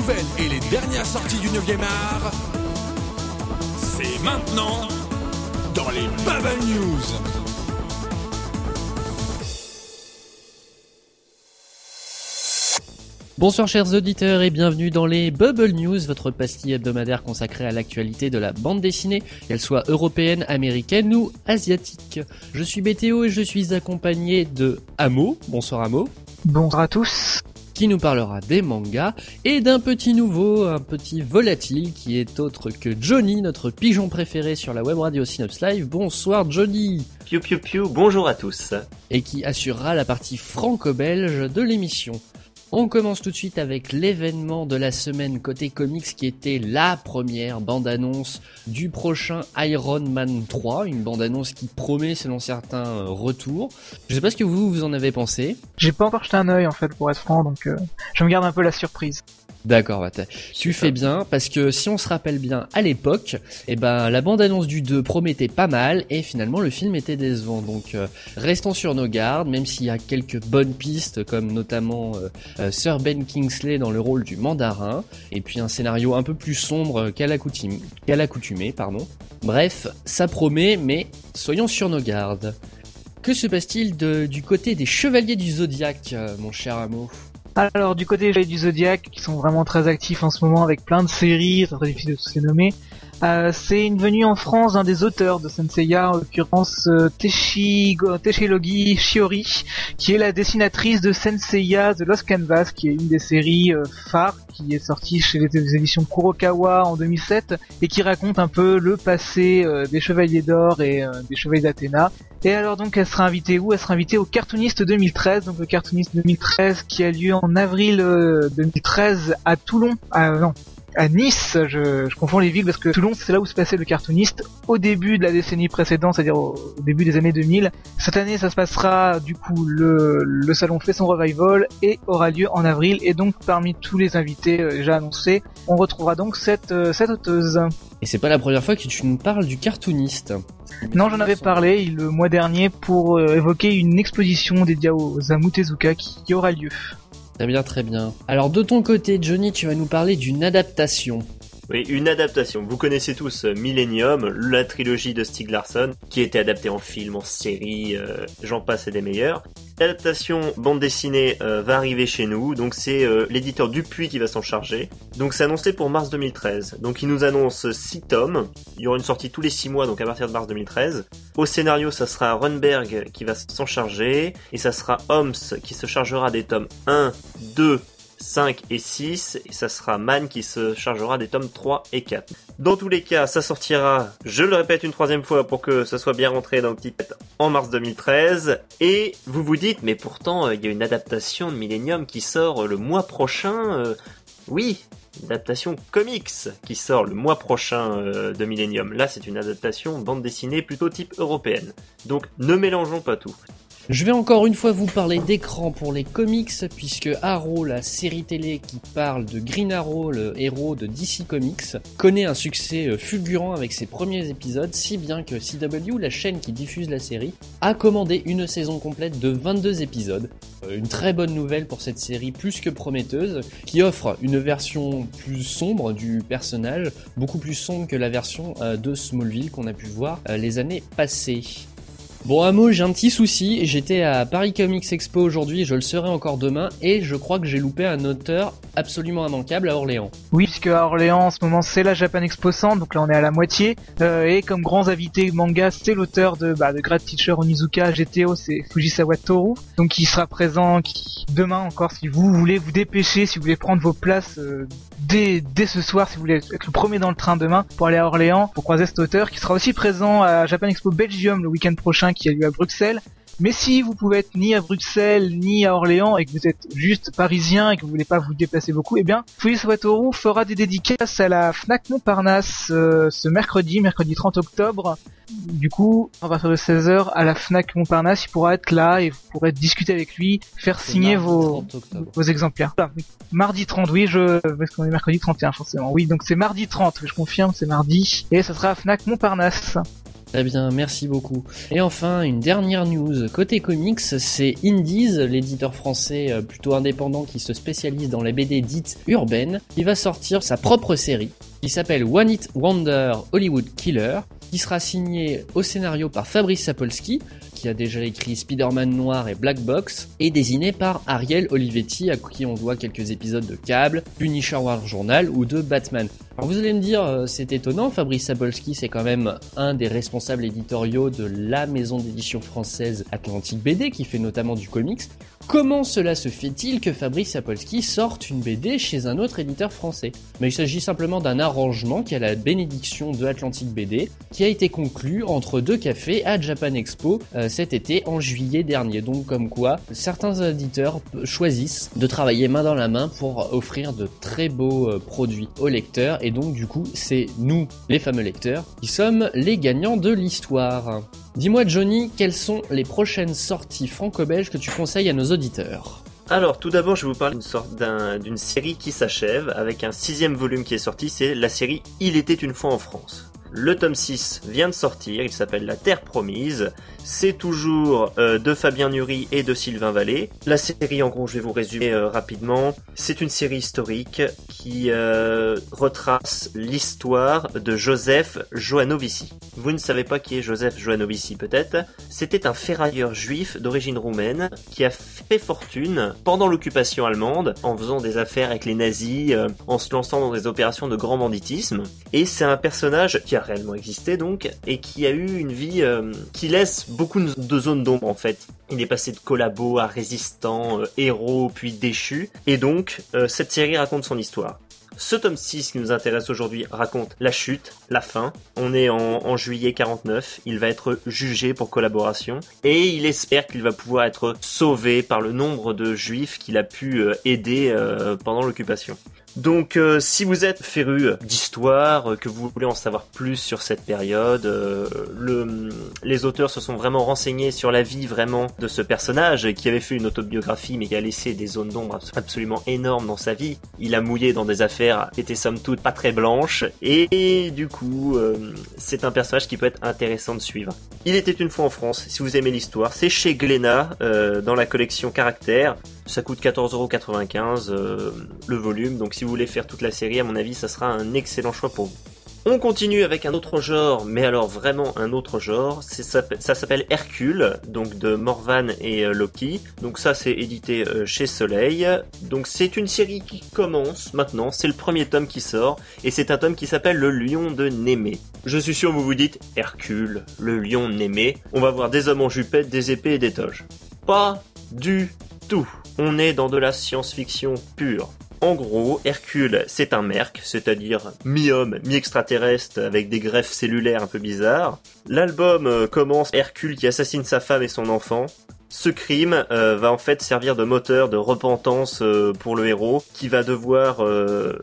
nouvelles et les dernières sorties du 9e art, c'est maintenant dans les Bubble News. Bonsoir chers auditeurs et bienvenue dans les Bubble News, votre pastille hebdomadaire consacrée à l'actualité de la bande dessinée, qu'elle soit européenne, américaine ou asiatique. Je suis BTO et je suis accompagné de Amo. Bonsoir Amo. Bonsoir à tous qui nous parlera des mangas, et d'un petit nouveau, un petit volatile, qui est autre que Johnny, notre pigeon préféré sur la web radio Synops Live. Bonsoir Johnny Piu piu piu, bonjour à tous Et qui assurera la partie franco-belge de l'émission. On commence tout de suite avec l'événement de la semaine côté comics qui était la première bande-annonce du prochain Iron Man 3, une bande-annonce qui promet selon certains euh, retours. Je sais pas ce que vous vous en avez pensé. J'ai pas encore jeté un œil en fait pour être franc donc euh, je me garde un peu la surprise. D'accord, bah tu fais bien parce que si on se rappelle bien à l'époque, eh ben la bande-annonce du 2 promettait pas mal et finalement le film était décevant. Donc euh, restons sur nos gardes, même s'il y a quelques bonnes pistes comme notamment euh, euh, Sir Ben Kingsley dans le rôle du mandarin et puis un scénario un peu plus sombre qu'à l'accoutumée, pardon. Bref, ça promet, mais soyons sur nos gardes. Que se passe-t-il du côté des chevaliers du zodiaque, mon cher Amo? Alors du côté du Zodiac, qui sont vraiment très actifs en ce moment avec plein de séries, très difficile de tous les nommer, euh, c'est une venue en France d'un des auteurs de Senseiya, en l'occurrence euh, Logi Shiori, qui est la dessinatrice de Senseiya The Lost Canvas, qui est une des séries euh, phares qui est sortie chez les éditions Kurokawa en 2007 et qui raconte un peu le passé des Chevaliers d'Or et des Chevaliers d'Athéna. Et alors donc elle sera invitée où? Elle sera invitée au Cartoonist 2013, donc le Cartoonist 2013 qui a lieu en avril 2013 à Toulon. Ah non, à Nice, je, je, confonds les villes parce que Toulon c'est là où se passait le cartooniste au début de la décennie précédente, c'est-à-dire au, début des années 2000. Cette année ça se passera du coup le, le salon fait son revival et aura lieu en avril et donc parmi tous les invités euh, déjà annoncés, on retrouvera donc cette, euh, cette auteuse. Et c'est pas la première fois que tu nous parles du cartooniste. Non, j'en avais parlé le mois dernier pour euh, évoquer une exposition dédiée aux Amutezuka qui aura lieu. Très bien, très bien. Alors de ton côté, Johnny, tu vas nous parler d'une adaptation. Oui, une adaptation. Vous connaissez tous euh, Millennium, la trilogie de Stieg Larsson, qui été adaptée en film, en série, euh, j'en passe et des meilleurs. L'adaptation bande dessinée euh, va arriver chez nous, donc c'est l'éditeur Dupuis qui va s'en charger. Donc c'est annoncé pour mars 2013. Donc il nous annonce 6 tomes, il y aura une sortie tous les 6 mois, donc à partir de mars 2013. Au scénario, ça sera Runberg qui va s'en charger, et ça sera Holmes qui se chargera des tomes 1, 2, 5 et 6, et ça sera Man qui se chargera des tomes 3 et 4. Dans tous les cas, ça sortira, je le répète une troisième fois pour que ça soit bien rentré dans le petit tête, en mars 2013, et vous vous dites, mais pourtant, euh, il y a une adaptation de Millennium qui sort le mois prochain, euh, oui, une adaptation comics qui sort le mois prochain euh, de Millennium. Là, c'est une adaptation bande dessinée plutôt type européenne. Donc, ne mélangeons pas tout. Je vais encore une fois vous parler d'écran pour les comics, puisque Arrow, la série télé qui parle de Green Arrow, le héros de DC Comics, connaît un succès euh, fulgurant avec ses premiers épisodes, si bien que CW, la chaîne qui diffuse la série, a commandé une saison complète de 22 épisodes. Euh, une très bonne nouvelle pour cette série plus que prometteuse, qui offre une version plus sombre du personnage, beaucoup plus sombre que la version euh, de Smallville qu'on a pu voir les années passées. Bon, un mot, j'ai un petit souci. J'étais à Paris Comics Expo aujourd'hui, je le serai encore demain, et je crois que j'ai loupé un auteur absolument immanquable à Orléans. Oui, à Orléans, en ce moment, c'est la Japan Expo Centre, donc là on est à la moitié. Euh, et comme grands invités manga, c'est l'auteur de, bah, de Grad Teacher Onizuka GTO, c'est Fujisawa Toru. Donc il sera présent demain encore si vous voulez vous dépêcher, si vous voulez prendre vos places euh, dès, dès ce soir, si vous voulez être le premier dans le train demain pour aller à Orléans, pour croiser cet auteur, qui sera aussi présent à Japan Expo Belgium le week-end prochain qui a lieu à Bruxelles. Mais si vous pouvez être ni à Bruxelles ni à Orléans et que vous êtes juste parisien et que vous voulez pas vous déplacer beaucoup, eh bien, Fouillis Watoru fera des dédicaces à la Fnac Montparnasse euh, ce mercredi, mercredi 30 octobre. Du coup, à partir de 16h à la Fnac Montparnasse, il pourra être là et vous pourrez discuter avec lui, faire signer vos, vos exemplaires. mardi 30, oui, je, parce qu'on est mercredi 31 forcément. Oui, donc c'est mardi 30, je confirme, c'est mardi. Et ça sera à Fnac Montparnasse. Très bien, merci beaucoup. Et enfin, une dernière news. Côté comics, c'est Indies, l'éditeur français euh, plutôt indépendant qui se spécialise dans les BD dites urbaines, qui va sortir sa propre série, qui s'appelle One It Wonder Hollywood Killer, qui sera signé au scénario par Fabrice Sapolsky, qui a déjà écrit Spider-Man Noir et Black Box, et désigné par Ariel Olivetti, à qui on voit quelques épisodes de Cable, Punisher War Journal ou de Batman. Alors vous allez me dire, euh, c'est étonnant, Fabrice Sapolsky c'est quand même un des responsables éditoriaux de la maison d'édition française Atlantique BD, qui fait notamment du comics. Comment cela se fait-il que Fabrice Sapolsky sorte une BD chez un autre éditeur français? Mais il s'agit simplement d'un arrangement qui a la bénédiction de Atlantique BD, qui a été conclu entre deux cafés à Japan Expo euh, cet été en juillet dernier. Donc comme quoi, certains éditeurs choisissent de travailler main dans la main pour offrir de très beaux euh, produits aux lecteurs donc du coup c'est nous, les fameux lecteurs, qui sommes les gagnants de l'histoire. Dis-moi Johnny, quelles sont les prochaines sorties franco-belges que tu conseilles à nos auditeurs? Alors, tout d'abord, je vais vous sorte d'une série qui s'achève avec un sixième volume qui est sorti. C'est la série Il était une fois en France. Le tome 6 vient de sortir, il s'appelle La Terre Promise. C'est toujours euh, de Fabien Nury et de Sylvain Vallée. La série, en gros, je vais vous résumer euh, rapidement. C'est une série historique qui euh, retrace l'histoire de Joseph Joanovici. Vous ne savez pas qui est Joseph Joanovici, peut-être C'était un ferrailleur juif d'origine roumaine qui a fait fortune pendant l'occupation allemande en faisant des affaires avec les nazis, en se lançant dans des opérations de grand banditisme. Et c'est un personnage qui a réellement existé donc et qui a eu une vie qui laisse beaucoup de zones d'ombre en fait. Il est passé de collabo à résistant, euh, héros, puis déchu. Et donc, euh, cette série raconte son histoire. Ce tome 6 qui nous intéresse aujourd'hui raconte la chute, la fin. On est en, juillet 49. Il va être jugé pour collaboration et il espère qu'il va pouvoir être sauvé par le nombre de juifs qu'il a pu euh, aider pendant l'occupation. Donc euh, si vous êtes féru d'histoire, euh, que vous voulez en savoir plus sur cette période, euh, le, les auteurs se sont vraiment renseignés sur la vie vraiment de ce personnage qui avait fait une autobiographie mais qui a laissé des zones d'ombre absolument énormes dans sa vie. Il a mouillé dans des affaires qui étaient somme toute pas très blanches et, du coup c'est un personnage qui peut être intéressant de suivre. Il était une fois en France, si vous aimez l'histoire, c'est chez Glénat dans la collection Caractère. Ça coûte 14,95€ le volume, donc si vous voulez faire toute la série, à mon avis, ça sera un excellent choix pour vous. On continue avec un autre genre, mais alors vraiment un autre genre. Ça, s'appelle Hercule, donc de Morvan et euh, Loki. Donc ça c'est édité euh, chez Soleil. Donc c'est une série qui commence maintenant. C'est le premier tome qui sort et c'est un tome qui s'appelle Le Lion de Némée. Je suis sûr vous vous dites Hercule, le lion de Némée. On va voir des hommes en jupette, des épées et des toges. Pas du On est dans de la science-fiction pure. En gros, Hercule, c'est un merc, c'est-à-dire mi-homme, mi-extraterrestre, avec des greffes cellulaires un peu bizarres. L'album euh, commence Hercule qui assassine sa femme et son enfant. Ce crime euh, va en fait servir de moteur de repentance euh, pour le héros qui va devoir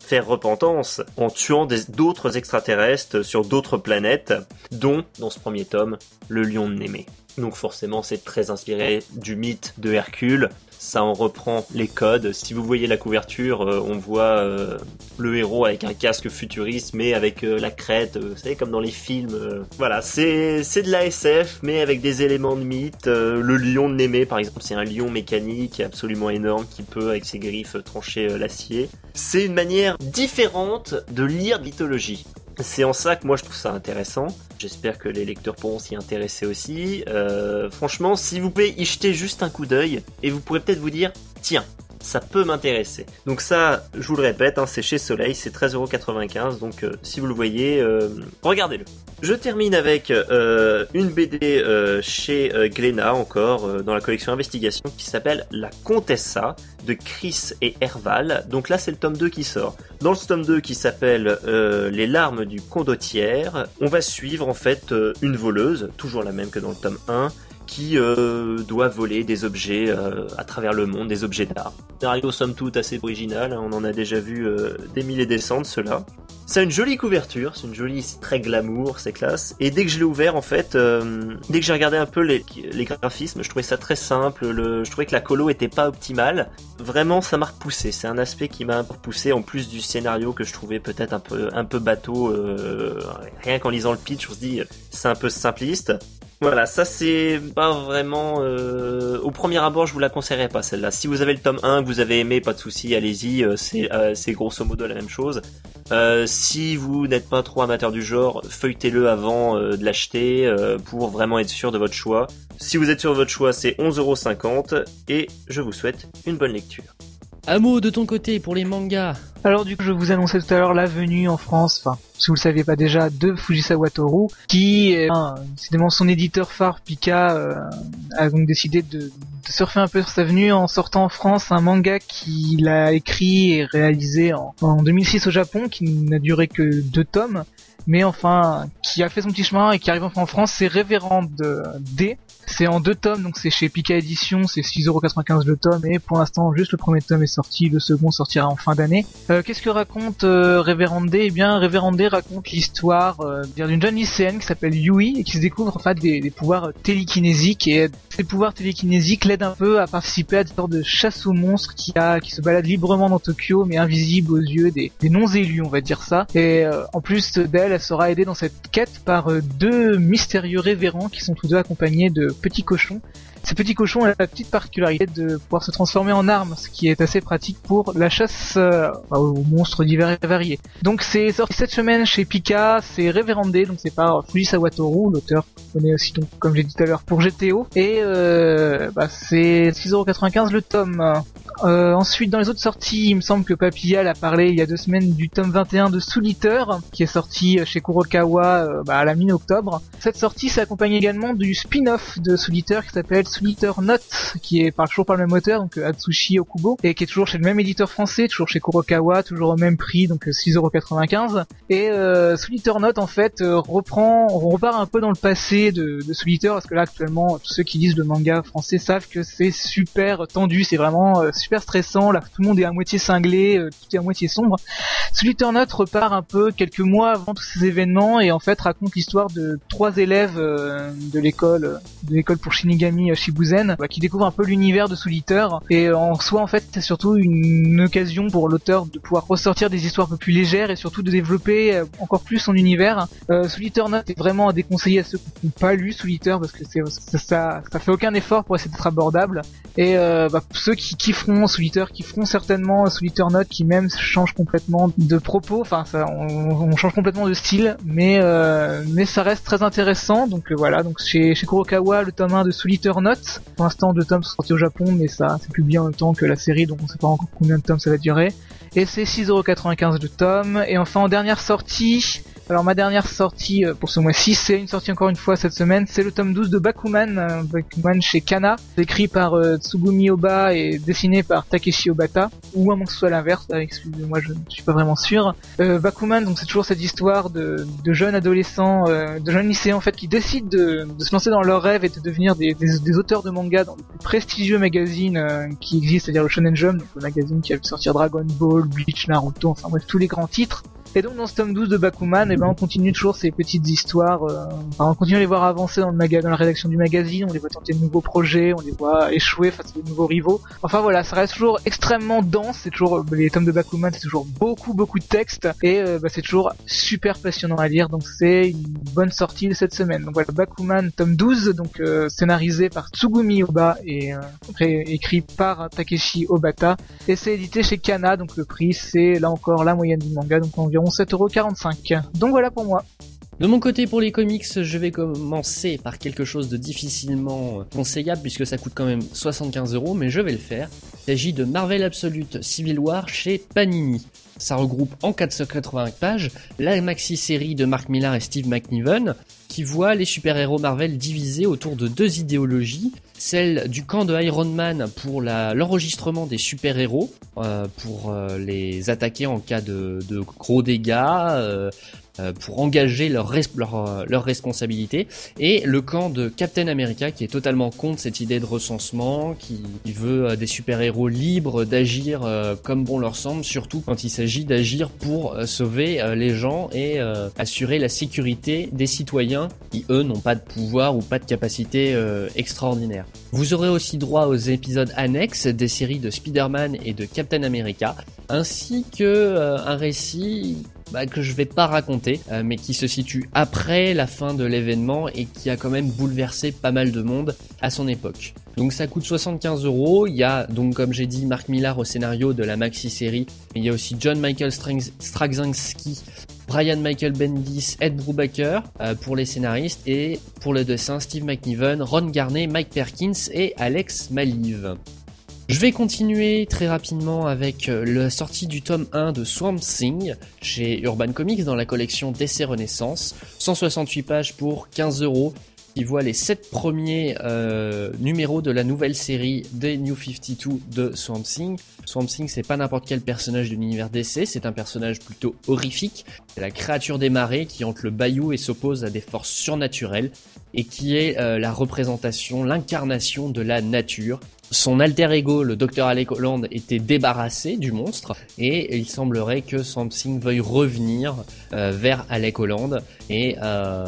faire repentance en tuant d'autres extraterrestres sur d'autres planètes, dont, dans ce premier tome, le lion de Némée. Donc forcément c'est très inspiré du mythe de Hercule, ça en reprend les codes. Si vous voyez la couverture, euh, on voit euh, le héros avec un casque futuriste, mais avec euh, la crête, vous savez, comme dans les films. Voilà, c'est de la SF, mais avec des éléments de mythe. le lion de Némé, par exemple, c'est un lion mécanique absolument énorme qui peut, avec ses griffes, trancher l'acier. C'est une manière différente de lire mythologie. C'est en ça que moi je trouve ça intéressant. J'espère que les lecteurs pourront s'y intéresser aussi. Euh, franchement, si vous pouvez y jeter juste un coup d'œil, et vous pourrez peut-être vous dire, tiens, ça peut m'intéresser. Donc ça, je vous le répète, hein, c'est chez Soleil, c'est 13,95€, donc euh, si vous le voyez, euh, regardez-le. Je termine avec euh, une BD chez Glénat encore, dans la collection Investigation, qui s'appelle La Contessa de Chris et Herval. Donc là, c'est le tome 2 qui sort. Dans ce tome 2 qui s'appelle Les larmes du condottière, on va suivre en fait une voleuse, toujours la même que dans le tome 1, qui euh, doit voler des objets euh, à travers le monde, des objets d'art. Scénario somme toute assez original, hein, on en a déjà vu euh, des milliers des cents cela. A une jolie couverture, c'est une jolie, c'est très glamour, c'est classe. Et dès que je l'ai ouvert, en fait, euh, dès que j'ai regardé un peu les, graphismes, je trouvais ça très simple. Le, je trouvais que la colo était pas optimale. Vraiment, ça m'a repoussé. C'est un aspect qui m'a repoussé, en plus du scénario que je trouvais peut-être un peu, un peu bateau. Rien qu'en lisant le pitch, on se dit, c'est un peu simpliste. Voilà, ça c'est pas vraiment... Euh... Au premier abord, je vous la conseillerais pas celle-là. Si vous avez le tome 1 que vous avez aimé, pas de souci, allez-y, euh, c'est euh, c'est grosso modo la même chose. Si vous n'êtes pas trop amateur du genre, feuilletez-le avant de l'acheter pour vraiment être sûr de votre choix. Si vous êtes sûr de votre choix, c'est 11,50€ et je vous souhaite une bonne lecture. Amo, de ton côté, pour les mangas. Alors du coup, je vous annonçais tout à l'heure la venue en France, enfin, si vous le saviez pas déjà, de Fujisawa Toru, qui, est, décidément son éditeur phare, Pika, euh, a donc décidé de, de, surfer un peu sur sa venue en sortant en France un manga qu'il a écrit et réalisé en, en 2006 au Japon, qui n'a duré que deux tomes, mais enfin, qui a fait son petit chemin et qui arrive enfin en France, c'est Révérende D, c'est en deux tomes, donc c'est chez Pika Edition, c'est 6,95€ le tome, et pour l'instant juste le premier tome est sorti, le second sortira en fin d'année. Euh, Qu'est-ce que raconte euh, Révérende Eh bien, Révérende raconte l'histoire euh, d'une jeune lycéenne qui s'appelle Yui, et qui se découvre en fait des, pouvoirs télékinésiques, et ces pouvoirs télékinésiques l'aident un peu à participer à des sortes de chasse aux monstres qui, a, qui se baladent librement dans Tokyo, mais invisibles aux yeux des, des non-élus, on va dire ça. Et euh, en plus d'elle, elle sera aidée dans cette quête par euh, deux mystérieux révérends qui sont tous deux accompagnés de petits cochons. Ces petits cochons ont la petite particularité de pouvoir se transformer en armes, ce qui est assez pratique pour la chasse euh, aux monstres divers et variés. Donc c'est sorti cette semaine chez Pika, c'est révérendé, donc c'est par Fujisawa Toru, l'auteur connaît aussi donc comme j'ai dit tout à l'heure pour GTO, et euh, bah, c'est 6,95€ le tome. Euh, ensuite, dans les autres sorties, il me semble que Papillal a parlé il y a deux semaines du tome 21 de Soul qui est sorti chez Kurokawa euh, bah, à la mi-octobre. Cette sortie s'accompagne également du spin-off de Soul qui s'appelle Soul Note, qui est par, toujours par le même auteur, donc Atsushi Okubo, et qui est toujours chez le même éditeur français, toujours chez Kurokawa, toujours au même prix, donc 6,95€. Et euh, Soul Note, en fait, euh, reprend, on repart un peu dans le passé de, de Soul parce que là, actuellement, tous ceux qui lisent le manga français savent que c'est super tendu, c'est vraiment euh, super stressant, là tout le monde est à moitié cinglé, euh, tout est à moitié sombre. Solitaire Note repart un peu quelques mois avant tous ces événements et en fait raconte l'histoire de trois élèves euh, de l'école de l'école pour Shinigami Shibuzen bah, qui découvrent un peu l'univers de Solitaire et en soi en fait c'est surtout une occasion pour l'auteur de pouvoir ressortir des histoires un peu plus légères et surtout de développer encore plus son univers. Euh, Note est vraiment à déconseiller à ceux qui n'ont pas lu Solitaire parce que ça, ça, fait aucun effort pour essayer d'être abordable et euh, bah, ceux qui kifferont solitaire qui feront certainement solitaire Note qui même change complètement de propos, enfin ça, on, change complètement de style, mais euh, mais ça reste très intéressant. Donc euh, voilà, donc chez, chez Kurokawa le tome 1 de solitaire Note, pour l'instant deux tomes sont sortis au Japon, mais ça c'est publié en même temps que la série, donc on sait pas encore combien de tomes ça va durer. Et c'est 6,95€ de tome. Et enfin en dernière sortie, alors ma dernière sortie euh, pour ce mois-ci, c'est une sortie encore une fois cette semaine, c'est le tome 12 de Bakuman, euh, Bakuman chez Kana, écrit par euh, Tsugumi Oba et dessiné par Takeshi Obata, ou à moins que ce soit l'inverse, excusez-moi je ne suis pas vraiment sûr. Bakuman, donc c'est toujours cette histoire de, jeunes adolescents, de jeunes lycéens en fait, qui décident de, se lancer dans leur rêve et de devenir des, auteurs de manga dans le plus prestigieux magazine qui existe, c'est-à-dire le Shonen Jump, le magazine qui a vu sortir Dragon Ball, Bleach, Naruto, enfin bref tous les grands titres. Et donc dans ce tome 12 de Bakuman, et eh ben on continue toujours ces petites histoires, euh, on continue à les voir avancer dans, le maga dans la rédaction du magazine, on les voit tenter de nouveaux projets, on les voit échouer face à de nouveaux rivaux. Enfin voilà, ça reste toujours extrêmement dense, c'est toujours euh, les tomes de Bakuman, c'est toujours beaucoup beaucoup de texte et euh, bah, c'est toujours super passionnant à lire, donc c'est une bonne sortie de cette semaine. Donc voilà, Bakuman tome 12, donc scénarisé par Tsugumi Oba et écrit par Takeshi Obata et c'est édité chez Kana, donc le prix c'est là encore la moyenne du manga, donc environ 7,45€. Donc voilà pour moi. De mon côté, pour les comics, je vais commencer par quelque chose de difficilement conseillable puisque ça coûte quand même 75 euros, mais je vais le faire. Il s'agit de Marvel Absolute Civil War chez Panini. Ça regroupe en 480 pages la maxi-série de Mark Millar et Steve McNiven qui voit les super-héros Marvel divisés autour de deux idéologies, celle du camp de Iron Man pour l'enregistrement des super-héros, euh, pour euh, les attaquer en cas de, gros dégâts, euh, pour engager leur, leur, leur, responsabilité. Et le camp de Captain America qui est totalement contre cette idée de recensement, qui, veut des super-héros libres d'agir comme bon leur semble, surtout quand il s'agit d'agir pour sauver les gens et assurer la sécurité des citoyens qui, eux, n'ont pas de pouvoir ou pas de capacité extraordinaire. Vous aurez aussi droit aux épisodes annexes des séries de Spider-Man et de Captain America, ainsi que euh, un récit bah, que je vais pas raconter, euh, mais qui se situe après la fin de l'événement et qui a quand même bouleversé pas mal de monde à son époque. Donc ça coûte 75 euros. Il y a donc comme j'ai dit Mark Millar au scénario de la maxi série, mais il y a aussi John Michael Straczynski, Brian Michael Bendis, Ed Brubaker euh, pour les scénaristes et pour le dessin Steve McNiven, Ron Garney, Mike Perkins et Alex Maliv. Je vais continuer très rapidement avec euh, la sortie du tome 1 de Swamp Thing chez Urban Comics dans la collection Décès Renaissance. 168 pages pour 15 euros qui voit les 7 premiers euh, numéros de la nouvelle série des New 52 de Swamp Thing. Swamp Thing, c'est pas n'importe quel personnage de l'univers DC, c'est un personnage plutôt horrifique. C'est la créature des marais qui hante le bayou et s'oppose à des forces surnaturelles et qui est euh, la représentation, l'incarnation de la nature. Son alter ego, le Dr Alec Holland, était débarrassé du monstre et il semblerait que Something veuille revenir euh, vers Alec Holland et euh,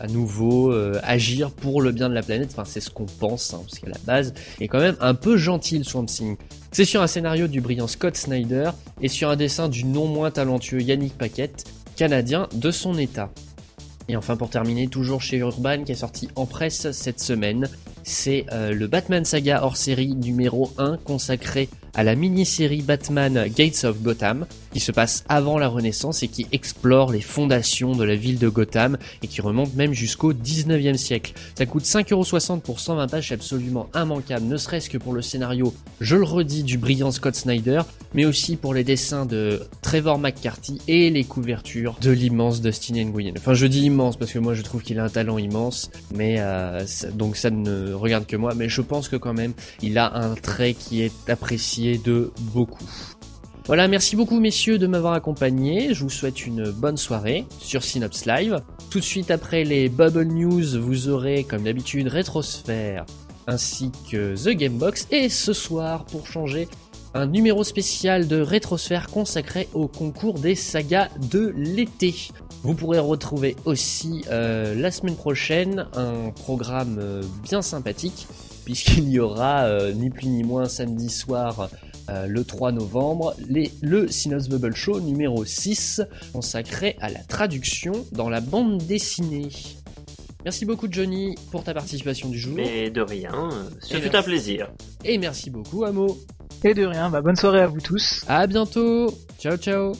à nouveau euh, agir pour le bien de la planète. Enfin, c'est ce qu'on pense, hein, parce qu'à la base, est quand même un peu gentil le Swamp Thing. C'est sur un scénario du brillant Scott Snyder et sur un dessin du non moins talentueux Yannick Paquette, canadien de son état. Et enfin pour terminer, toujours chez Urban qui est sorti en presse cette semaine, c'est euh, le Batman Saga hors série numéro 1 consacré à la mini-série Batman Gates of Gotham, qui se passe avant la Renaissance et qui explore les fondations de la ville de Gotham et qui remonte même jusqu'au 19e siècle. Ça coûte 5,60€ pour 120 pages, absolument immanquable, ne serait-ce que pour le scénario, je le redis, du brillant Scott Snyder, mais aussi pour les dessins de Trevor McCarthy et les couvertures de l'immense Dustin Nguyen. Enfin, je dis immense parce que moi je trouve qu'il a un talent immense, mais euh, donc ça ne regarde que moi, mais je pense que quand même il a un trait qui est apprécié de beaucoup. Voilà, merci beaucoup messieurs de m'avoir accompagné. Je vous souhaite une bonne soirée sur Synops Live. Tout de suite après les Bubble News, vous aurez comme d'habitude Rétrosphère ainsi que The Gamebox. Et ce soir, pour changer, un numéro spécial de Rétrosphère consacré au concours des sagas de l'été. Vous pourrez retrouver aussi euh, la semaine prochaine un programme euh, bien sympathique puisqu'il y aura euh, ni plus ni moins samedi soir euh, le 3 novembre les, le Synos Bubble Show numéro 6 consacré à la traduction dans la bande dessinée. Merci beaucoup Johnny pour ta participation du jour. Mais de rien, ce fut un plaisir. Et merci beaucoup Amo. Et de rien, bah bonne soirée à vous tous. À bientôt. Ciao ciao.